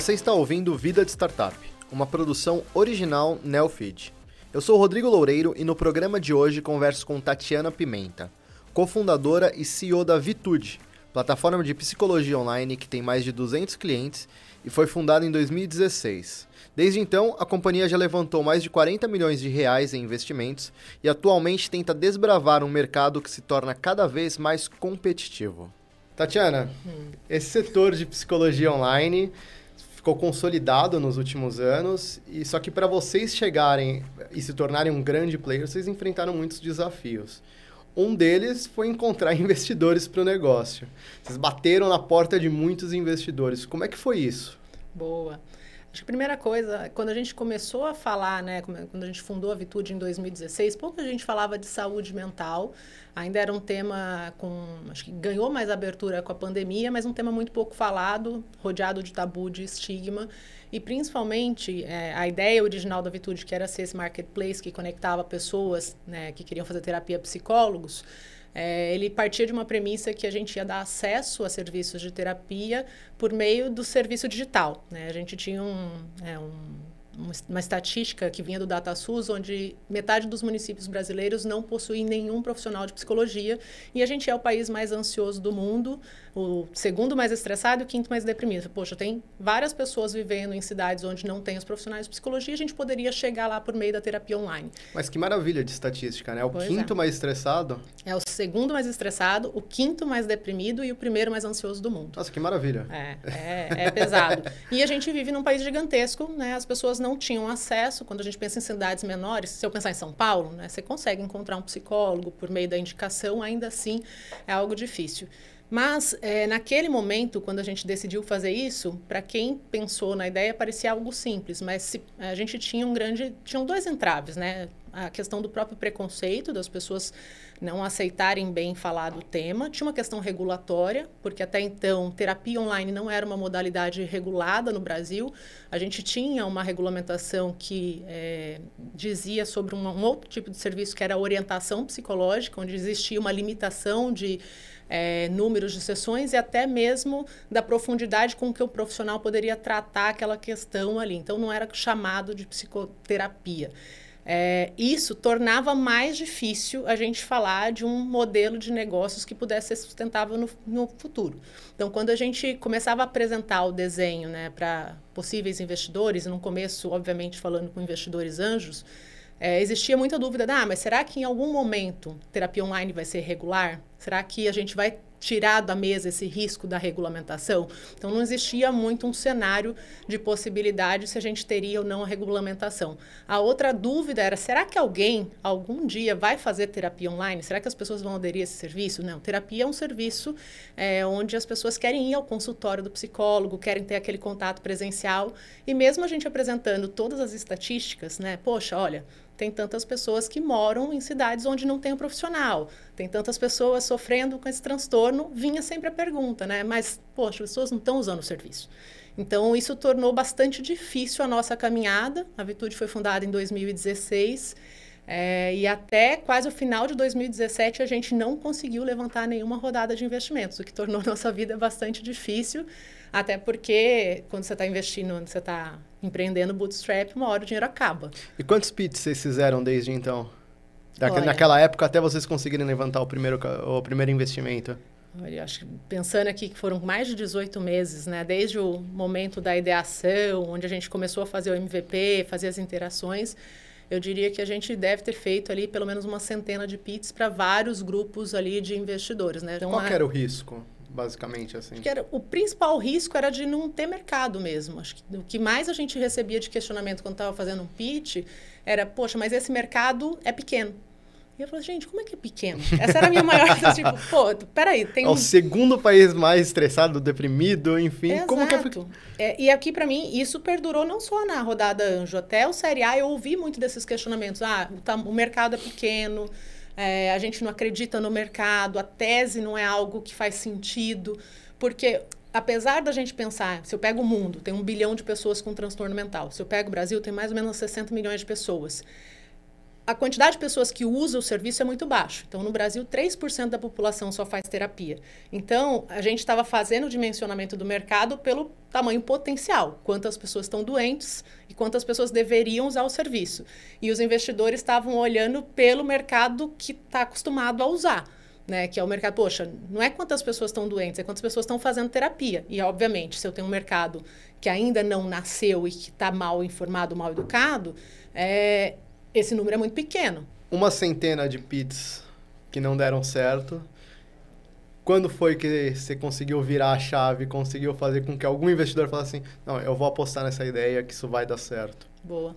Você está ouvindo Vida de Startup, uma produção original Neofeed. Eu sou Rodrigo Loureiro e no programa de hoje converso com Tatiana Pimenta, cofundadora e CEO da Vitude, plataforma de psicologia online que tem mais de 200 clientes e foi fundada em 2016. Desde então, a companhia já levantou mais de 40 milhões de reais em investimentos e atualmente tenta desbravar um mercado que se torna cada vez mais competitivo. Tatiana, esse setor de psicologia online ficou consolidado nos últimos anos e só que para vocês chegarem e se tornarem um grande player, vocês enfrentaram muitos desafios. Um deles foi encontrar investidores para o negócio. Vocês bateram na porta de muitos investidores. Como é que foi isso? Boa. Acho que a primeira coisa, quando a gente começou a falar, né, quando a gente fundou a Vitude em 2016, pouco a gente falava de saúde mental. Ainda era um tema com, acho que ganhou mais abertura com a pandemia, mas um tema muito pouco falado, rodeado de tabu, de estigma. E principalmente é, a ideia original da Vitude, que era ser esse marketplace que conectava pessoas né, que queriam fazer terapia psicólogos, é, ele partia de uma premissa que a gente ia dar acesso a serviços de terapia por meio do serviço digital. Né? A gente tinha um, é, um uma estatística que vinha do DataSUS, onde metade dos municípios brasileiros não possuem nenhum profissional de psicologia, e a gente é o país mais ansioso do mundo, o segundo mais estressado e o quinto mais deprimido. Poxa, tem várias pessoas vivendo em cidades onde não tem os profissionais de psicologia, a gente poderia chegar lá por meio da terapia online. Mas que maravilha de estatística, né? O pois quinto é. mais estressado? É o segundo mais estressado, o quinto mais deprimido e o primeiro mais ansioso do mundo. Nossa, que maravilha. É, é, é pesado. e a gente vive num país gigantesco, né? As pessoas não tinham acesso, quando a gente pensa em cidades menores, se eu pensar em São Paulo, né? Você consegue encontrar um psicólogo por meio da indicação, ainda assim é algo difícil. Mas, é, naquele momento, quando a gente decidiu fazer isso, para quem pensou na ideia, parecia algo simples, mas se, a gente tinha um grande. Tinham dois entraves, né? A questão do próprio preconceito, das pessoas não aceitarem bem falar do tema. Tinha uma questão regulatória, porque até então terapia online não era uma modalidade regulada no Brasil. A gente tinha uma regulamentação que é, dizia sobre um, um outro tipo de serviço, que era a orientação psicológica, onde existia uma limitação de é, números de sessões e até mesmo da profundidade com que o profissional poderia tratar aquela questão ali. Então, não era chamado de psicoterapia. É, isso tornava mais difícil a gente falar de um modelo de negócios que pudesse ser sustentável no, no futuro. Então, quando a gente começava a apresentar o desenho né, para possíveis investidores, no começo, obviamente, falando com investidores anjos, é, existia muita dúvida, ah, mas será que em algum momento terapia online vai ser regular? Será que a gente vai tirar da mesa esse risco da regulamentação? Então, não existia muito um cenário de possibilidade se a gente teria ou não a regulamentação. A outra dúvida era: será que alguém, algum dia, vai fazer terapia online? Será que as pessoas vão aderir a esse serviço? Não. Terapia é um serviço é, onde as pessoas querem ir ao consultório do psicólogo, querem ter aquele contato presencial. E mesmo a gente apresentando todas as estatísticas, né? Poxa, olha tem tantas pessoas que moram em cidades onde não tem um profissional, tem tantas pessoas sofrendo com esse transtorno, vinha sempre a pergunta, né? Mas, poxa, as pessoas não estão usando o serviço. Então, isso tornou bastante difícil a nossa caminhada. A Vitude foi fundada em 2016 é, e até quase o final de 2017 a gente não conseguiu levantar nenhuma rodada de investimentos, o que tornou nossa vida bastante difícil. Até porque quando você está investindo, você está empreendendo bootstrap, uma hora o dinheiro acaba. E quantos pits vocês fizeram desde então? Olha, naquela época até vocês conseguirem levantar o primeiro, o primeiro investimento? Olha, acho que pensando aqui que foram mais de 18 meses, né? Desde o momento da ideação, onde a gente começou a fazer o MVP, fazer as interações, eu diria que a gente deve ter feito ali pelo menos uma centena de pits para vários grupos ali de investidores, né? Então, Qual era o risco? Basicamente assim? Era, o principal risco era de não ter mercado mesmo. Acho que o que mais a gente recebia de questionamento quando estava fazendo um pitch era, poxa, mas esse mercado é pequeno. E eu falei, gente, como é que é pequeno? Essa era a minha maior, tipo, pô, peraí, tem... É o segundo país mais estressado, deprimido, enfim, Exato. como que é... é... E aqui, para mim, isso perdurou não só na rodada Anjo, até o Série A eu ouvi muito desses questionamentos. Ah, o, o mercado é pequeno, é, a gente não acredita no mercado, a tese não é algo que faz sentido, porque apesar da gente pensar, se eu pego o mundo, tem um bilhão de pessoas com transtorno mental, se eu pego o Brasil, tem mais ou menos 60 milhões de pessoas. a quantidade de pessoas que usam o serviço é muito baixa. Então, no Brasil, 3% da população só faz terapia. Então, a gente estava fazendo o dimensionamento do mercado pelo tamanho potencial, quantas pessoas estão doentes quantas pessoas deveriam usar o serviço. E os investidores estavam olhando pelo mercado que está acostumado a usar. Né, que é o mercado, poxa, não é quantas pessoas estão doentes, é quantas pessoas estão fazendo terapia. E, obviamente, se eu tenho um mercado que ainda não nasceu e que está mal informado, mal educado, é, esse número é muito pequeno. Uma centena de pits que não deram certo. Quando foi que você conseguiu virar a chave, conseguiu fazer com que algum investidor falasse assim, não, eu vou apostar nessa ideia que isso vai dar certo? Boa.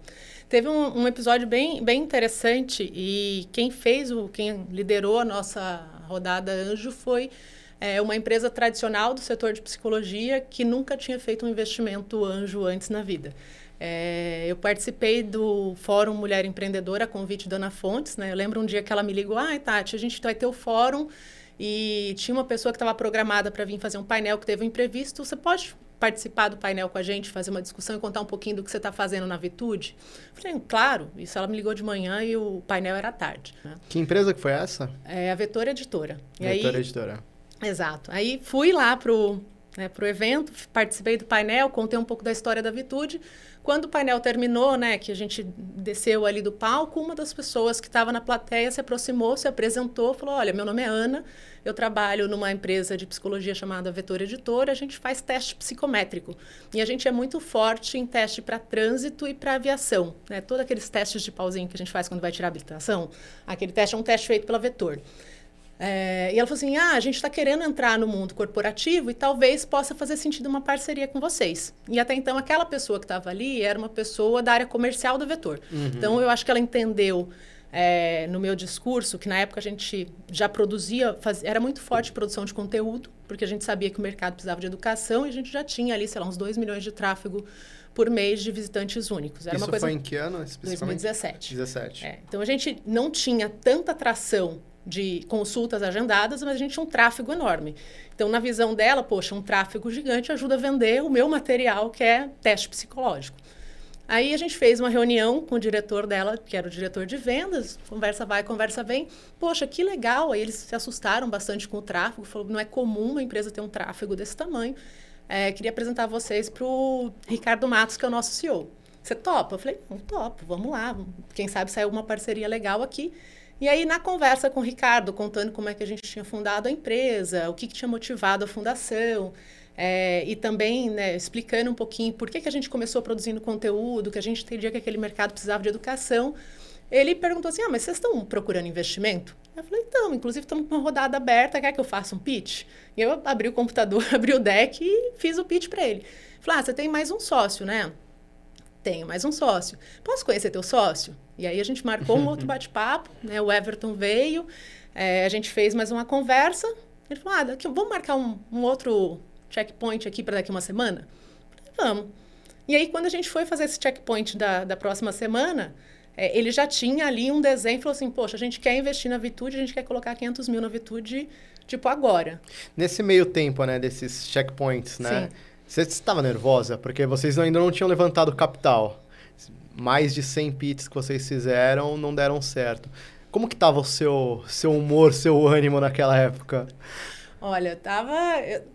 Teve um, um, episódio bem, bem interessante e quem fez, o, quem liderou a nossa rodada Anjo foi é, uma empresa tradicional do setor de psicologia que nunca tinha feito um investimento anjo antes na vida. É, eu participei do Fórum Mulher Empreendedora, a convite da Ana Fontes. Né? Eu lembro um dia que ela me ligou: ai, Tati, a gente vai ter o fórum e tinha uma pessoa que estava programada para vir fazer um painel que teve um imprevisto. Você pode participar do painel com a gente, fazer uma discussão e contar um pouquinho do que você está fazendo na Vitude? Falei, claro. Isso ela me ligou de manhã e o painel era tarde. Né? Que empresa que foi essa? É a Vetor Editora. Vetor Editora. Exato. Aí fui lá pro né, pro evento, participei do painel, contei um pouco da história da Vitude. Quando o painel terminou, né, que a gente desceu ali do palco, uma das pessoas que estava na plateia se aproximou, se apresentou, falou: Olha, meu nome é Ana, eu trabalho numa empresa de psicologia chamada Vetor Editora, a gente faz teste psicométrico. E a gente é muito forte em teste para trânsito e para aviação. Né? Todos aqueles testes de pauzinho que a gente faz quando vai tirar a habilitação, aquele teste é um teste feito pela Vetor. É, e ela falou assim: ah, a gente está querendo entrar no mundo corporativo e talvez possa fazer sentido uma parceria com vocês. E até então, aquela pessoa que estava ali era uma pessoa da área comercial do Vetor. Uhum. Então, eu acho que ela entendeu é, no meu discurso que na época a gente já produzia, faz, era muito forte produção de conteúdo, porque a gente sabia que o mercado precisava de educação e a gente já tinha ali, sei lá, uns 2 milhões de tráfego por mês de visitantes únicos. Era Isso uma coisa... foi em que ano, especificamente? 2017. 17. É, então, a gente não tinha tanta atração de consultas agendadas, mas a gente tinha um tráfego enorme. Então, na visão dela, poxa, um tráfego gigante ajuda a vender o meu material, que é teste psicológico. Aí a gente fez uma reunião com o diretor dela, que era o diretor de vendas, conversa vai, conversa vem. Poxa, que legal! Aí eles se assustaram bastante com o tráfego, falou não é comum uma empresa ter um tráfego desse tamanho. É, queria apresentar vocês para o Ricardo Matos, que é o nosso CEO. Você topa? Eu falei, não topo, vamos lá. Quem sabe saiu uma parceria legal aqui. E aí, na conversa com o Ricardo, contando como é que a gente tinha fundado a empresa, o que, que tinha motivado a fundação, é, e também né, explicando um pouquinho por que, que a gente começou produzindo conteúdo, que a gente entendia que aquele mercado precisava de educação, ele perguntou assim: ah, mas vocês estão procurando investimento? Eu falei, então, inclusive estamos com uma rodada aberta, quer que eu faça um pitch? E eu abri o computador, abri o deck e fiz o pitch para ele. Falei, ah, você tem mais um sócio, né? Tenho mais um sócio. Posso conhecer teu sócio? E aí a gente marcou um outro bate-papo, né? O Everton veio, é, a gente fez mais uma conversa. Ele falou, ah, daqui, vamos marcar um, um outro checkpoint aqui para daqui uma semana? Falei, vamos. E aí, quando a gente foi fazer esse checkpoint da, da próxima semana, é, ele já tinha ali um desenho e falou assim, poxa, a gente quer investir na Vitude, a gente quer colocar 500 mil na Vitude, tipo, agora. Nesse meio tempo, né, desses checkpoints, né? Sim. Você estava nervosa? Porque vocês ainda não tinham levantado capital mais de 100 pits que vocês fizeram não deram certo. Como que estava o seu, seu humor, seu ânimo naquela época? Olha, tava...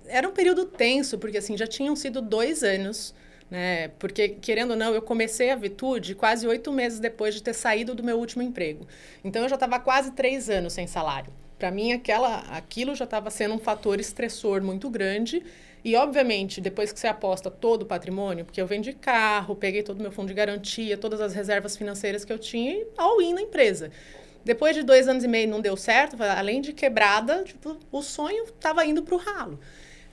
Era um período tenso, porque assim, já tinham sido dois anos, né? Porque, querendo ou não, eu comecei a Vitude quase oito meses depois de ter saído do meu último emprego. Então, eu já estava quase três anos sem salário. Para mim, aquela, aquilo já estava sendo um fator estressor muito grande e, obviamente, depois que você aposta todo o patrimônio, porque eu vendi carro, peguei todo o meu fundo de garantia, todas as reservas financeiras que eu tinha e all-in na empresa. Depois de dois anos e meio não deu certo, além de quebrada, tipo, o sonho estava indo para o ralo.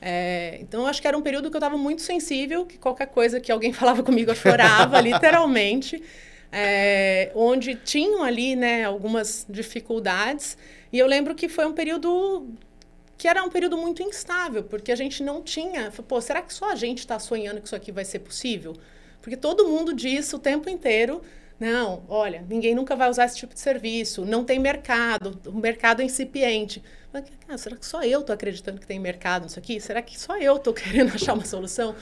É, então, acho que era um período que eu estava muito sensível, que qualquer coisa que alguém falava comigo eu chorava, literalmente. É, onde tinham ali né, algumas dificuldades. E eu lembro que foi um período que era um período muito instável, porque a gente não tinha. Pô, será que só a gente está sonhando que isso aqui vai ser possível? Porque todo mundo diz o tempo inteiro. Não, olha, ninguém nunca vai usar esse tipo de serviço, não tem mercado, o mercado é incipiente. Mas, será que só eu estou acreditando que tem mercado nisso aqui? Será que só eu estou querendo achar uma solução?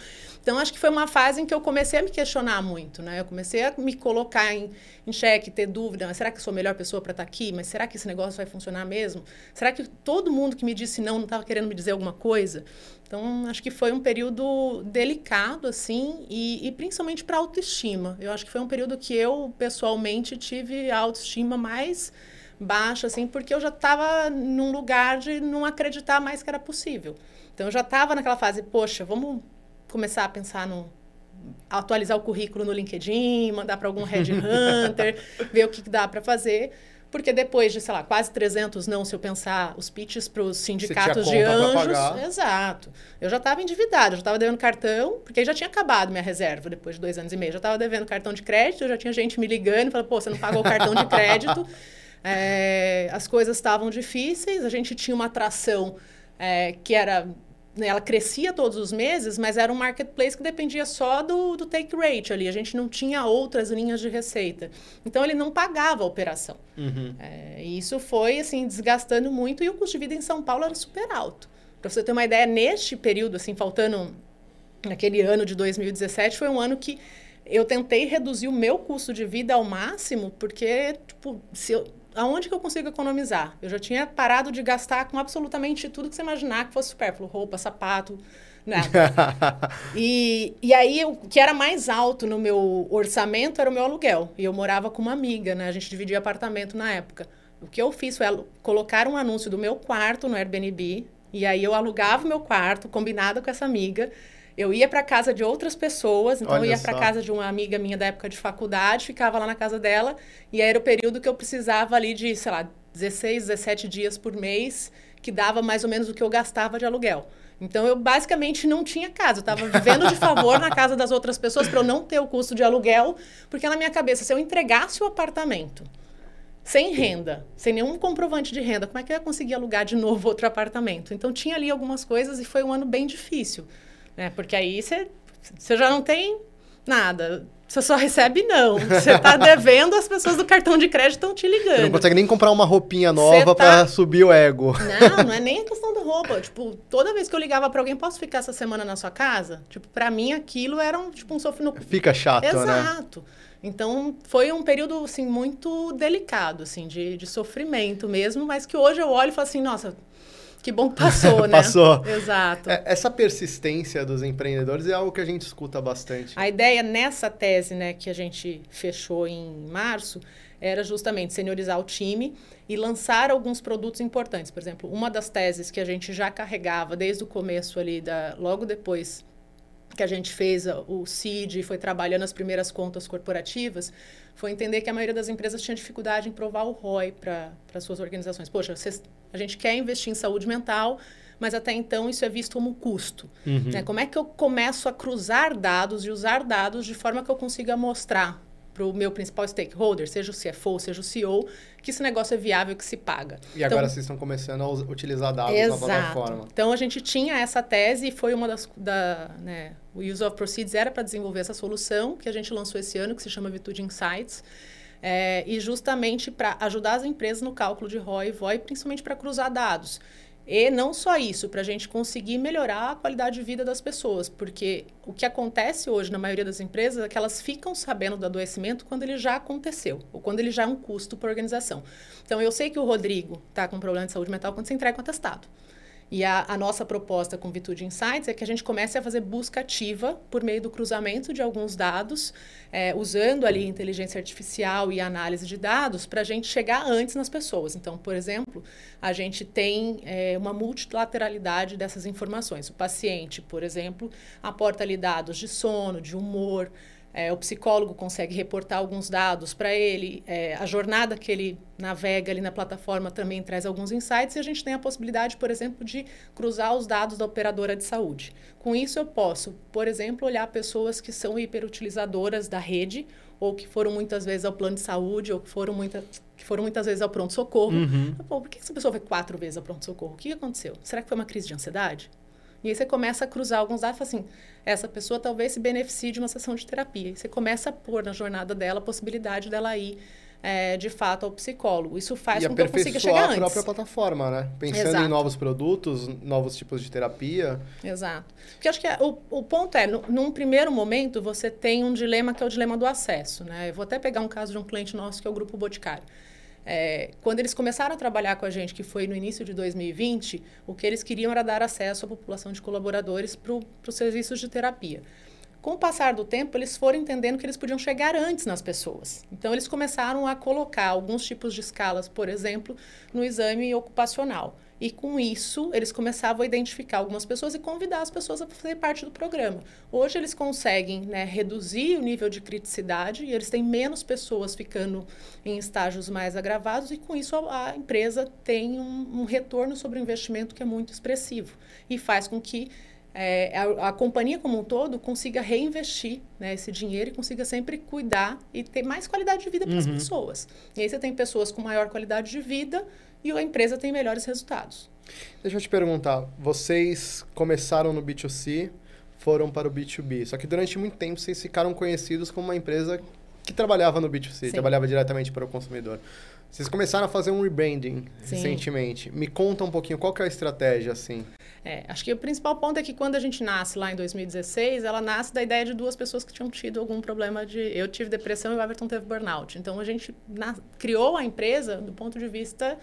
Então, acho que foi uma fase em que eu comecei a me questionar muito, né? Eu comecei a me colocar em, xeque, ter dúvida. Mas será que eu sou a melhor pessoa para estar tá aqui? Mas será que esse negócio vai funcionar mesmo? Será que todo mundo que me disse não não estava querendo me dizer alguma coisa? Então, acho que foi um período delicado, assim, e, e principalmente para autoestima. Eu acho que foi um período que eu, pessoalmente, tive a autoestima mais baixa, assim, porque eu já estava num lugar de não acreditar mais que era possível. Então, eu já estava naquela fase, poxa, vamos começar a pensar no atualizar o currículo no LinkedIn, mandar para algum headhunter, ver o que dá para fazer. Porque depois de, sei lá, quase 300 não, se eu pensar os pitches para os sindicatos de anjos. Exato. Eu já estava endividada, já estava devendo cartão, porque já tinha acabado minha reserva depois de dois anos e meio. Já estava devendo cartão de crédito, já tinha gente me ligando, falando, pô, você não pagou o cartão de crédito. é, as coisas estavam difíceis, a gente tinha uma atração é, que era ela crescia todos os meses, mas era um marketplace que dependia só do, do take rate ali. A gente não tinha outras linhas de receita. Então, ele não pagava a operação. Uhum. É, e isso foi, assim, desgastando muito. E o custo de vida em São Paulo era super alto. Para você ter uma ideia, neste período, assim, faltando... Naquele ano de 2017, foi um ano que eu tentei reduzir o meu custo de vida ao máximo, porque, tipo, se eu, aonde que eu consigo economizar? Eu já tinha parado de gastar com absolutamente tudo que você imaginar que fosse supérfluo, roupa, sapato, nada. e, e aí, o que era mais alto no meu orçamento era o meu aluguel. E eu morava com uma amiga, né? A gente dividia apartamento na época. O que eu fiz foi colocar um anúncio do meu quarto no Airbnb. E aí eu alugava o meu quarto, combinado com essa amiga. Eu ia para casa de outras pessoas, então Olha eu ia para casa de uma amiga minha da época de faculdade, ficava lá na casa dela, e era o período que eu precisava ali de, sei lá, 16, 17 dias por mês, que dava mais ou menos o que eu gastava de aluguel. Então eu basicamente não tinha casa, eu estava vivendo de favor na casa das outras pessoas para eu não ter o custo de aluguel, porque na minha cabeça, se eu entregasse o apartamento sem renda, sem nenhum comprovante de renda, como é que eu ia conseguir alugar de novo outro apartamento? Então tinha ali algumas coisas e foi um ano bem difícil. Né? Porque aí você, você já não tem nada. Você só recebe não. Você está devendo, as pessoas do cartão de crédito estão te ligando. Você não consegue nem comprar uma roupinha nova tá... para subir o ego. Não, não é nem a questão da roupa. Tipo, toda vez que eu ligava para alguém, posso ficar essa semana na sua casa? Tipo, para mim aquilo era um, tipo um sofrimento. Fica chato, Exato. né? Exato. Então, foi um período, assim, muito delicado, assim, de, de sofrimento mesmo, mas que hoje eu olho e falo assim, nossa, que bom que passou, né? passou. Exato. É, essa persistência dos empreendedores é algo que a gente escuta bastante. A ideia nessa tese, né, que a gente fechou em março, era justamente seniorizar o time e lançar alguns produtos importantes. Por exemplo, uma das teses que a gente já carregava desde o começo ali, da, logo depois que a gente fez o CID e foi trabalhando as primeiras contas corporativas, foi entender que a maioria das empresas tinha dificuldade em provar o ROI para suas organizações. Poxa, vocês a gente quer investir em saúde mental, mas até então isso é visto como custo. Uhum. Né? Como é que eu começo a cruzar dados e usar dados de forma que eu consiga mostrar para o meu principal stakeholder, seja o CFO, seja o CEO, que esse negócio é viável, que se paga. E agora então, vocês estão começando a utilizar dados exato. na plataforma. Então, a gente tinha essa tese e foi uma das... Da, né, o Use of Proceeds era para desenvolver essa solução que a gente lançou esse ano, que se chama Vitude Insights. É, e justamente para ajudar as empresas no cálculo de ROI e VOI, principalmente para cruzar dados. E não só isso, para a gente conseguir melhorar a qualidade de vida das pessoas, porque o que acontece hoje na maioria das empresas é que elas ficam sabendo do adoecimento quando ele já aconteceu, ou quando ele já é um custo para a organização. Então, eu sei que o Rodrigo está com problema de saúde mental quando você entrega o atestado. E a, a, nossa proposta com Vitude Insights é que a gente comece a fazer busca ativa por meio do cruzamento de alguns dados, é, usando ali inteligência artificial e análise de dados para a gente chegar antes nas pessoas. Então, por exemplo, a gente tem é, uma multilateralidade dessas informações. O paciente, por exemplo, aporta ali dados de sono, de humor, é, o psicólogo consegue reportar alguns dados para ele, é, a jornada que ele navega ali na plataforma também traz alguns insights e a gente tem a possibilidade, por exemplo, de cruzar os dados da operadora de saúde. Com isso, eu posso, por exemplo, olhar pessoas que são hiperutilizadoras da rede ou que foram muitas vezes ao plano de saúde ou que foram, muita, que foram muitas vezes ao pronto-socorro. Uhum. por que essa pessoa foi quatro vezes ao pronto-socorro? O que aconteceu? Será que foi uma crise de ansiedade? E aí você começa a cruzar alguns dados e fala assim, essa pessoa talvez se beneficie de uma sessão de terapia. E você começa a pôr na jornada dela a possibilidade dela ir é, de fato ao psicólogo. Isso faz e com que eu consiga chegar a antes. própria plataforma, né? Pensando Exato. em novos produtos, novos tipos de terapia. Exato. Porque acho que é, o, o ponto é, no, num primeiro momento, você tem um dilema que é o dilema do acesso. Né? Eu vou até pegar um caso de um cliente nosso que é o Grupo Boticário. É, quando eles começaram a trabalhar com a gente, que foi no início de 2020, o que eles queriam era dar acesso à população de colaboradores para os serviços de terapia. Com o passar do tempo, eles foram entendendo que eles podiam chegar antes nas pessoas. Então, eles começaram a colocar alguns tipos de escalas, por exemplo, no exame ocupacional. E com isso, eles começavam a identificar algumas pessoas e convidar as pessoas a fazer parte do programa. Hoje, eles conseguem né, reduzir o nível de criticidade e eles têm menos pessoas ficando em estágios mais agravados, e com isso, a, a empresa tem um, um retorno sobre o investimento que é muito expressivo e faz com que é, a, a, companhia como um todo consiga reinvestir né, esse dinheiro e consiga sempre cuidar e ter mais qualidade de vida para as uhum. pessoas. E aí você tem pessoas com maior qualidade de vida e a empresa tem melhores resultados. Deixa eu te perguntar, vocês começaram no B2C, foram para o B2B, só que durante muito tempo vocês ficaram conhecidos como uma empresa que trabalhava no B2C, Sim. trabalhava diretamente para o consumidor. Vocês começaram a fazer um rebranding recentemente. Me conta um pouquinho qual que é a estratégia, assim. É, acho que o principal ponto é que quando a gente nasce lá em 2016, ela nasce da ideia de duas pessoas que tinham tido algum problema de... Eu tive depressão e o Everton teve burnout. Então, a gente na... criou a empresa do ponto de vista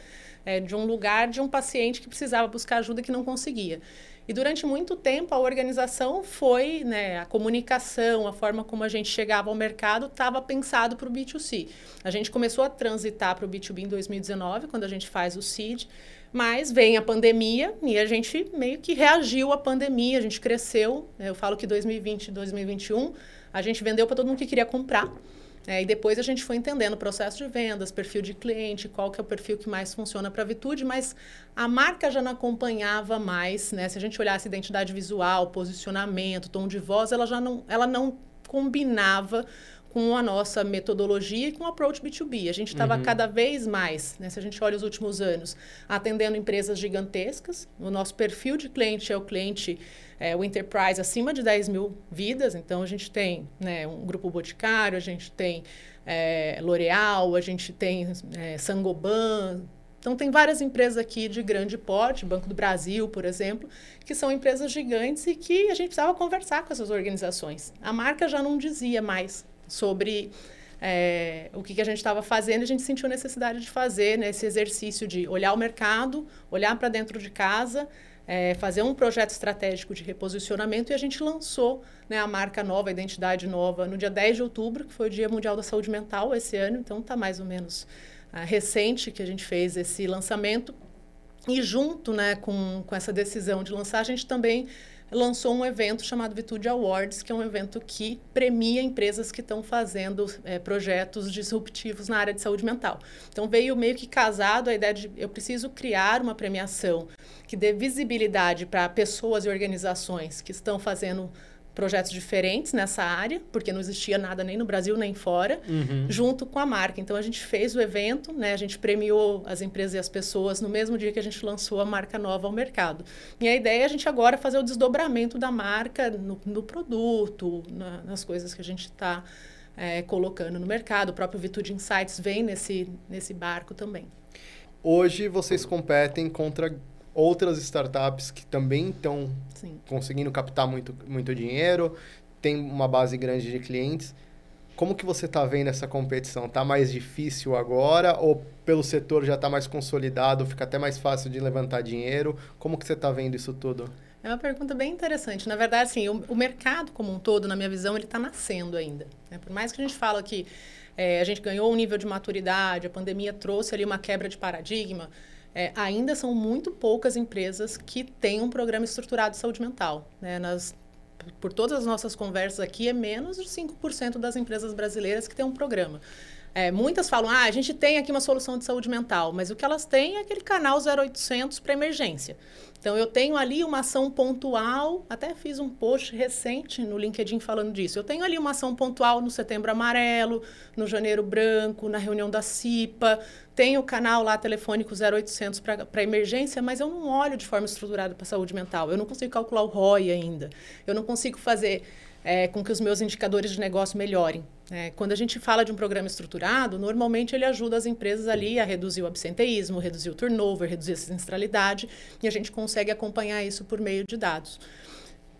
é, de um lugar de um paciente que precisava buscar ajuda e que não conseguia. E durante muito tempo a organização foi, né, a comunicação, a forma como a gente chegava ao mercado estava pensado para o B2C. A gente começou a transitar para o B2B em 2019, quando a gente faz o CID, mas vem a pandemia e a gente meio que reagiu à pandemia, a gente cresceu. Né? Eu falo que 2020 e 2021 a gente vendeu para todo mundo que queria comprar. É, e depois a gente foi entendendo o processo de vendas, perfil de cliente, qual que é o perfil que mais funciona para a Vitude, mas a marca já não acompanhava mais, né? Se a gente olhasse identidade visual, posicionamento, tom de voz, ela já não, ela não combinava com a nossa metodologia e com o approach B2B. A gente estava uhum. cada vez mais, né, se a gente olha os últimos anos, atendendo empresas gigantescas. O nosso perfil de cliente é o cliente, é, o enterprise acima de 10 mil vidas. Então, a gente tem né, um grupo boticário, a gente tem é, L'Oréal, a gente tem é, Sangoban. Então, tem várias empresas aqui de grande porte, Banco do Brasil, por exemplo, que são empresas gigantes e que a gente precisava conversar com essas organizações. A marca já não dizia mais sobre é, o que, que, a gente estava fazendo, a gente sentiu necessidade de fazer né, esse exercício de olhar o mercado, olhar para dentro de casa, é, fazer um projeto estratégico de reposicionamento e a gente lançou né, a marca nova, a identidade nova, no dia 10 de outubro, que foi o Dia Mundial da Saúde Mental esse ano, então está mais ou menos ah, recente que a gente fez esse lançamento. E junto né, com, com essa decisão de lançar, a gente também lançou um evento chamado Vitude Awards, que é um evento que premia empresas que estão fazendo é, projetos disruptivos na área de saúde mental. Então veio meio que casado a ideia de eu preciso criar uma premiação que dê visibilidade para pessoas e organizações que estão fazendo projetos diferentes nessa área, porque não existia nada nem no Brasil nem fora, uhum. junto com a marca. Então a gente fez o evento, né? A gente premiou as empresas e as pessoas no mesmo dia que a gente lançou a marca nova ao mercado. E a ideia é a gente agora fazer o desdobramento da marca no, no produto, na, nas coisas que a gente está é, colocando no mercado. O próprio Vitude Insights vem nesse, nesse barco também. Hoje vocês competem contra outras startups que também estão conseguindo captar muito, muito dinheiro, tem uma base grande de clientes. Como que você está vendo essa competição? Está mais difícil agora ou pelo setor já está mais consolidado, fica até mais fácil de levantar dinheiro? Como que você está vendo isso tudo? É uma pergunta bem interessante. Na verdade, assim, o, o mercado como um todo, na minha visão, ele está nascendo ainda. Né? Por mais que a gente fala que é, a gente ganhou um nível de maturidade, a pandemia trouxe ali uma quebra de paradigma, é, ainda são muito poucas empresas que têm um programa estruturado de saúde mental. Né? Nas, por todas as nossas conversas aqui, é menos de 5% das empresas brasileiras que têm um programa. É, muitas falam, ah, a gente tem aqui uma solução de saúde mental, mas o que elas têm é aquele canal 0800 para emergência. Então, eu tenho ali uma ação pontual, até fiz um post recente no LinkedIn falando disso. Eu tenho ali uma ação pontual no Setembro Amarelo, no Janeiro Branco, na reunião da CIPA, tenho o canal lá telefônico 0800 para emergência, mas eu não olho de forma estruturada para saúde mental. Eu não consigo calcular o ROI ainda. Eu não consigo fazer é, com que os meus indicadores de negócio melhorem. É, quando a gente fala de um programa estruturado, normalmente ele ajuda as empresas ali a reduzir o absenteísmo, reduzir o turnover, reduzir a sinistralidade, e a gente consegue acompanhar isso por meio de dados.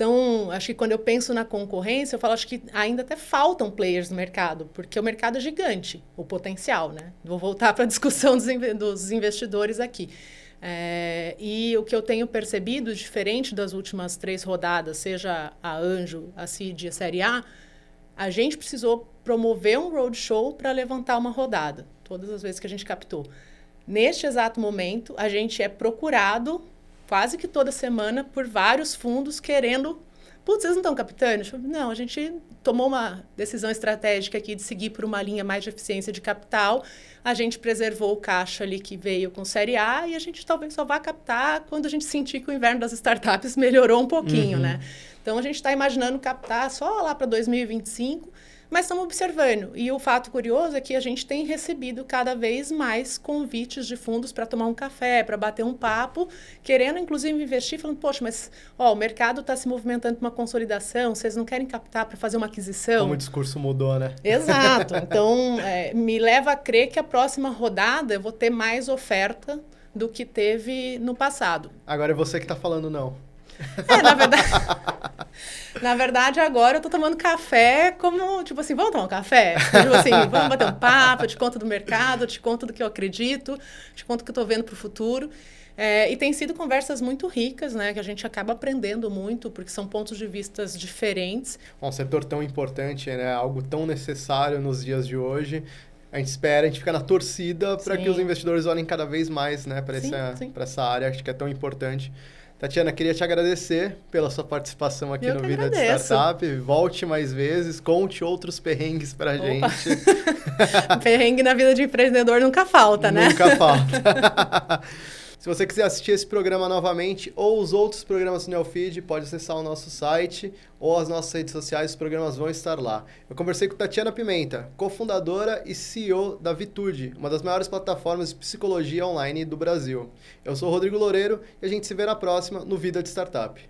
Então, acho que quando eu penso na concorrência, eu falo, acho que ainda até faltam players no mercado, porque o mercado é gigante, o potencial, né? Vou voltar para a discussão dos, investidores aqui. É, e o que eu tenho percebido, diferente das últimas três rodadas, seja a Anjo, a CID e a Série A, a gente precisou promover um roadshow para levantar uma rodada, todas as vezes que a gente captou. Neste exato momento, a gente é procurado quase que toda semana por vários fundos querendo. Putz, vocês não estão captando? Não, a gente tomou uma decisão estratégica aqui de seguir por uma linha mais de eficiência de capital. A gente preservou o caixa ali que veio com Série A e a gente talvez só vá captar quando a gente sentir que o inverno das startups melhorou um pouquinho, uhum. né? Então a gente está imaginando captar só lá para 2025 mas estamos observando. E o fato curioso é que a gente tem recebido cada vez mais convites de fundos para tomar um café, para bater um papo, querendo inclusive investir, falando, poxa, mas ó, o mercado está se movimentando para uma consolidação, vocês não querem captar para fazer uma aquisição? Como o discurso mudou, né? Exato. Então, é, me leva a crer que a próxima rodada eu vou ter mais oferta do que teve no passado. Agora é você que está falando não. É, na verdade. na verdade, agora eu tô tomando café como, tipo assim, vamos tomar um café? Tipo assim, vamos bater um papo, eu te conto do mercado, eu te conto do que eu acredito, te conto o que eu tô vendo pro futuro. É, e tem sido conversas muito ricas, né? Que a gente acaba aprendendo muito, porque são pontos de vistas diferentes. Um setor tão importante, né? Algo tão necessário nos dias de hoje. A gente espera, a gente fica na torcida para que os investidores olhem cada vez mais né, para essa, essa área, acho que é tão importante. Tatiana, queria te agradecer pela sua participação aqui Eu no Vida agradeço. de Startup. Volte mais vezes, conte outros perrengues pra Opa. gente. Perrengue na vida de empreendedor nunca falta, né? Nunca falta. Se você quiser assistir esse programa novamente ou os outros programas do Neofeed, pode acessar o nosso site ou as nossas redes sociais, os programas vão estar lá. Eu conversei com Tatiana Pimenta, cofundadora e CEO da Vitude, uma das maiores plataformas de psicologia online do Brasil. Eu sou Rodrigo Loureiro e a gente se vê na próxima no Vida de Startup.